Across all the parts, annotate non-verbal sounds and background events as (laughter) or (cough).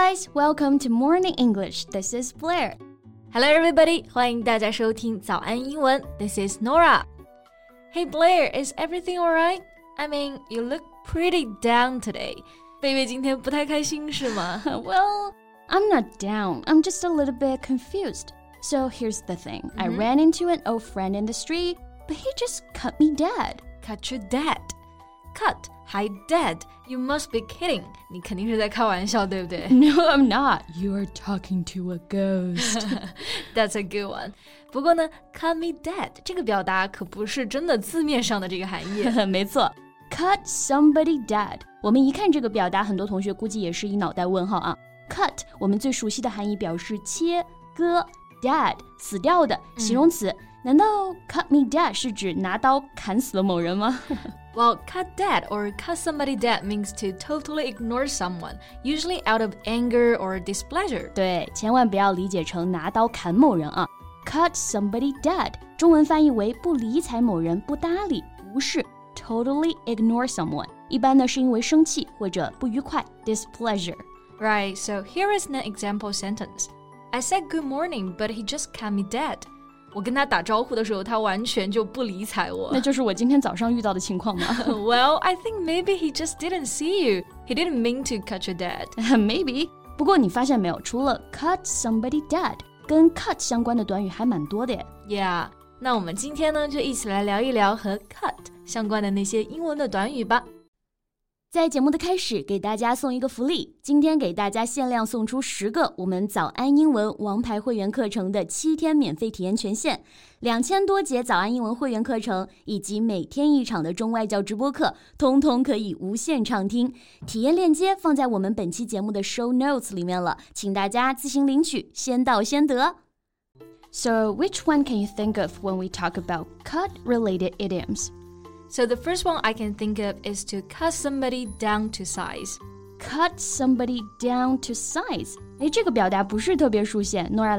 guys, welcome to Morning English. This is Blair. Hello, everybody. 欢迎大家收听早安英文. This is Norah. Hey, Blair, is everything alright? I mean, you look pretty down today. 贝贝今天不太开心是吗？Well, (laughs) I'm not down. I'm just a little bit confused. So here's the thing. Mm -hmm. I mm-hmm. ran into an old friend in the street, but he just cut me dead. Cut you dead? Cut 还 dead. You must be kidding. 你肯定是在开玩笑，对不对 No, I'm not. You are talking to a ghost. That's a good one. 不过呢，cut me dead 这个表达可不是真的字面上的这个含义。没错，cut somebody dead。我们一看这个表达，很多同学估计也是一脑袋问号啊。cut 我们最熟悉的含义表示切割，dead 死掉的形容词。难道 cut me dead 是指拿刀砍死了某人吗 Well, cut dead or cut somebody dead means to totally ignore someone, usually out of anger or displeasure. 对，千万不要理解成拿刀砍某人啊。Cut somebody dead，中文翻译为不理睬某人，不搭理，无视，totally ignore someone。一般呢是因为生气或者不愉快，displeasure。 Right, so here is an example sentence. I said good morning, but he just cut me dead. 我跟他打招呼的时候，他完全就不理睬我。那就是我今天早上遇到的情况吗 well, I think maybe he just didn't see you. He didn't mean to cut you dead.？Maybe。不过你发现没有，除了 cut somebody dead，跟 cut 相关的短语还蛮多的耶。Yeah. 那我们今天呢，就一起来聊一聊和 cut 相关的那些英文的短语吧。在节目的开始，给大家送一个福利。今天给大家限量送出十个我们早安英文王牌会员课程的七天免费体验权限，两千多节早安英文会员课程以及每天一场的中外教直播课，通通可以无限畅听。体验链接放在我们本期节目的 show notes 里面了，请大家自行领取，先到先得。So, which one can you think of when we talk about cut-related idioms? So the first one I can think of is to cut somebody down to size. Cut somebody down to size. 哎，这个表达不是特别熟悉，Norah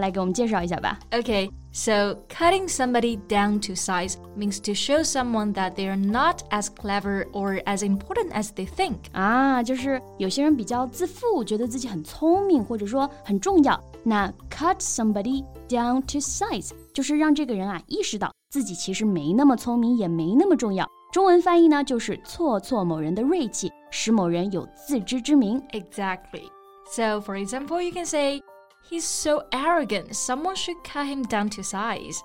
so cutting somebody down to size means to show someone that they are not as clever or as important as they think. 啊，就是有些人比较自负，觉得自己很聪明，或者说很重要。那 cut somebody down to size 就是让这个人啊意识到自己其实没那么聪明，也没那么重要。中文翻译呢，就是挫挫某人的锐气，使某人有自知之明。 Exactly. So, for example, you can say, He's so arrogant, someone should cut him down to size.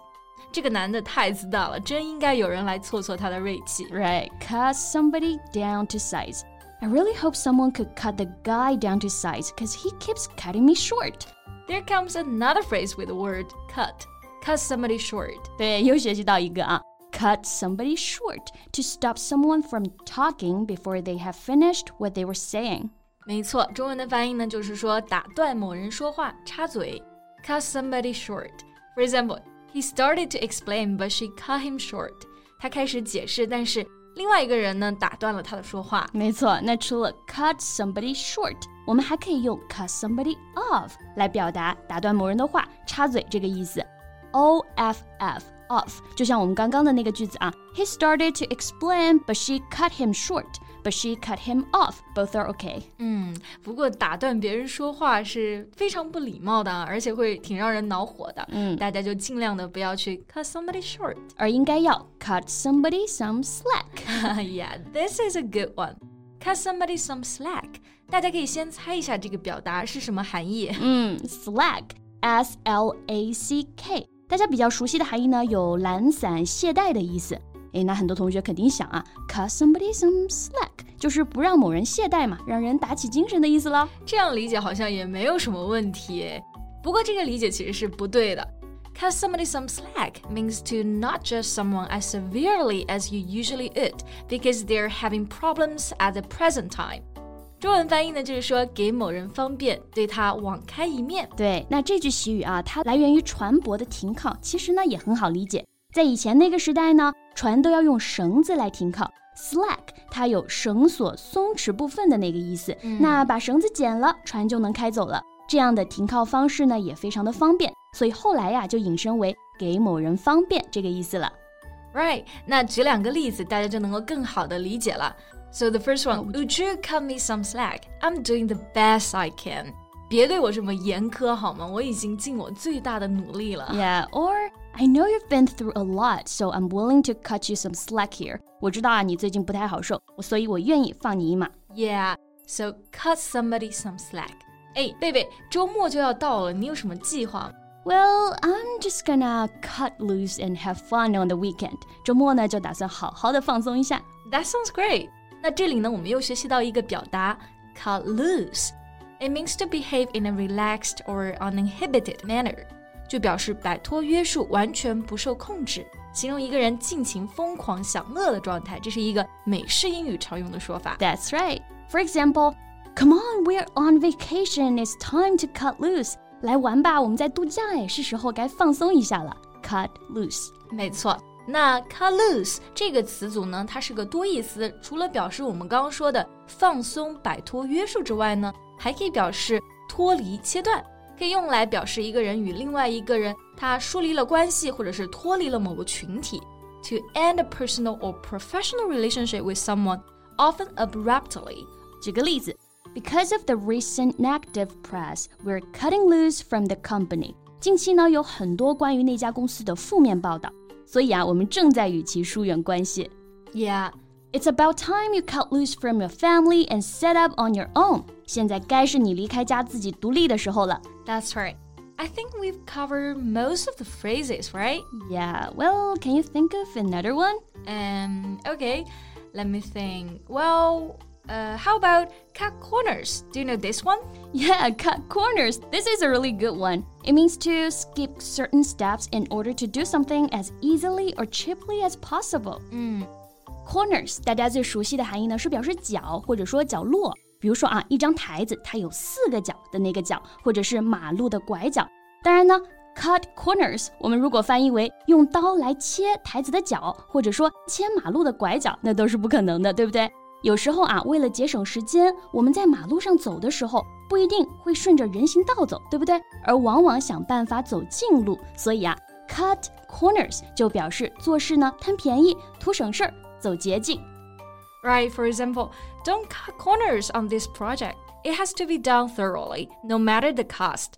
这个男的太自大了，真应该有人来挫挫他的锐气。 Right, cut somebody down to size. I really hope someone could cut the guy down to size because he keeps cutting me short. There comes another phrase with the word cut. Cut somebody short. 对，又学习到一个啊 ，cut somebody short to stop someone from talking before they have finished what they were saying. 没错，中文的翻译呢，就是说打断某人说话，插嘴，cut somebody short. For example, he started to explain, but she cut him short. 他开始解释，但是另外一个人呢，打断了他的说话。没错，那除了 cut somebody short，我们还可以用 cut somebody off 来表达打断某人的话、插嘴这个意思。O F F off，就像我们刚刚的那个句子啊，He started to explain, but she cut him short. But she cut him off. Both are okay. 嗯，不过打断别人说话是非常不礼貌的啊，而且会挺让人恼火的。嗯大家就尽量的不要去 cut somebody short。而应该要 cut somebody some slack. (laughs) yeah, this is a good one. Cut somebody some slack. 大家可以先猜一下这个表达是什么含义。嗯，slack S L A C K， 大家比较熟悉的含义呢，有懒散、懈怠的意思。诶，那很多同学肯定想啊，cut somebody some slack，就是不让某人懈怠嘛，让人打起精神的意思了。这样理解好像也没有什么问题诶。不过这个理解其实是不对的。Cut somebody some slack means to not judge someone as severely as you usually would because they're having problems at the present time. 中文翻译呢，就是说给某人方便，对他网开一面。对，那这句习语啊，它来源于船舶的停靠，其实呢也很好理解。在以前那个时代呢，船都要用绳子来停靠。Slack 它有绳索松弛部分的那个意思，那把绳子剪了，船就能开走了。这样的停靠方式呢，也非常的方便，所以后来呀就引申为给某人方便这个意思了。Right，那举两个例子，大家就能够更好的理解了。So the first one, would you cut me some slack? I'm doing the best I can. 别对我这么严苛好吗？我已经尽我最大的努力了。Yeah, or I know you've been through a lot, so I'm willing to cut you some slack here. 我知道啊，你最近不太好受，所以我愿意放你一马。Yeah, so cut somebody some slack. 哎，贝贝，周末就要到了，你有什么计划 ？Well, I'm just gonna cut loose and have fun on the weekend. 周末呢，就打算好好的放松一下。That sounds great. 那这里呢，我们又学习到一个表达，cut loose。It means to behave in a relaxed or uninhibited manner，就表示摆脱约束，完全不受控制，形容一个人尽情疯狂享乐的状态。这是一个美式英语常用的说法。That's right. For example, come on, we're on vacation. It's time to cut loose. 来玩吧，我们在度假哎，是时候该放松一下了。Cut loose，没错。那 cut loose 这个词组呢，它是个多义词，除了表示我们刚刚说的放松、摆脱约束之外呢。还可以表示脱离、切断，可以用来表示一个人与另外一个人他疏离了关系，或者是脱离了某个群体。To end a personal or professional relationship with someone, often abruptly。举个例子 ，Because of the recent negative press, we're cutting loose from the company。近期呢有很多关于那家公司的负面报道，所以啊，我们正在与其疏远关系。Yeah. It's about time you cut loose from your family and set up on your own. 现在该是你离开家自己独立的时候了。That's right. I think we've covered most of the phrases, right? Yeah. Well, can you think of another one? Um. Okay. Let me think. Well. Uh, how about cut corners? Do you know this one? Yeah, cut corners. This is a really good one. It means to skip certain steps in order to do something as easily or cheaply as possible. 嗯 Corners，大家最熟悉的含义呢是表示角或者说角落。比如说啊，一张台子它有四个角的那个角，或者是马路的拐角。当然呢，cut corners，我们如果翻译为用刀来切台子的角，或者说切马路的拐角，那都是不可能的，对不对？ 有时候啊，为了节省时间，我们在马路上走的时候不一定会顺着人行道走，对不对？而往往想办法走近路，所以啊，cut corners 就表示做事呢贪便宜、图省事儿。走捷径。Right, for example, don't cut corners on this project. It has to be done thoroughly, no matter the cost.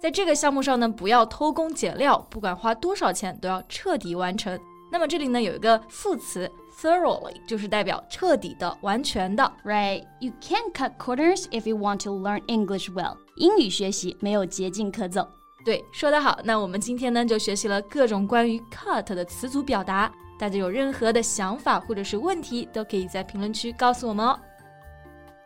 在这个项目上呢，不要偷工减料，不管花多少钱，都要彻底完成。那么这里呢有一个副词 thoroughly，就是代表彻底的、完全的。Right, you can't cut corners if you want to learn English well。英语学习没有捷径可走。对，说得好。那我们今天呢就学习了各种关于 cut 的词组表达。大家有任何的想法或者是问题，都可以在评论区告诉我们哦。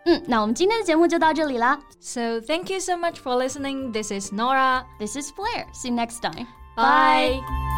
嗯，那我们今天的节目就到这里啦。So thank you so much for listening. This is Norah. This is Blair. See you next time. Bye. Bye.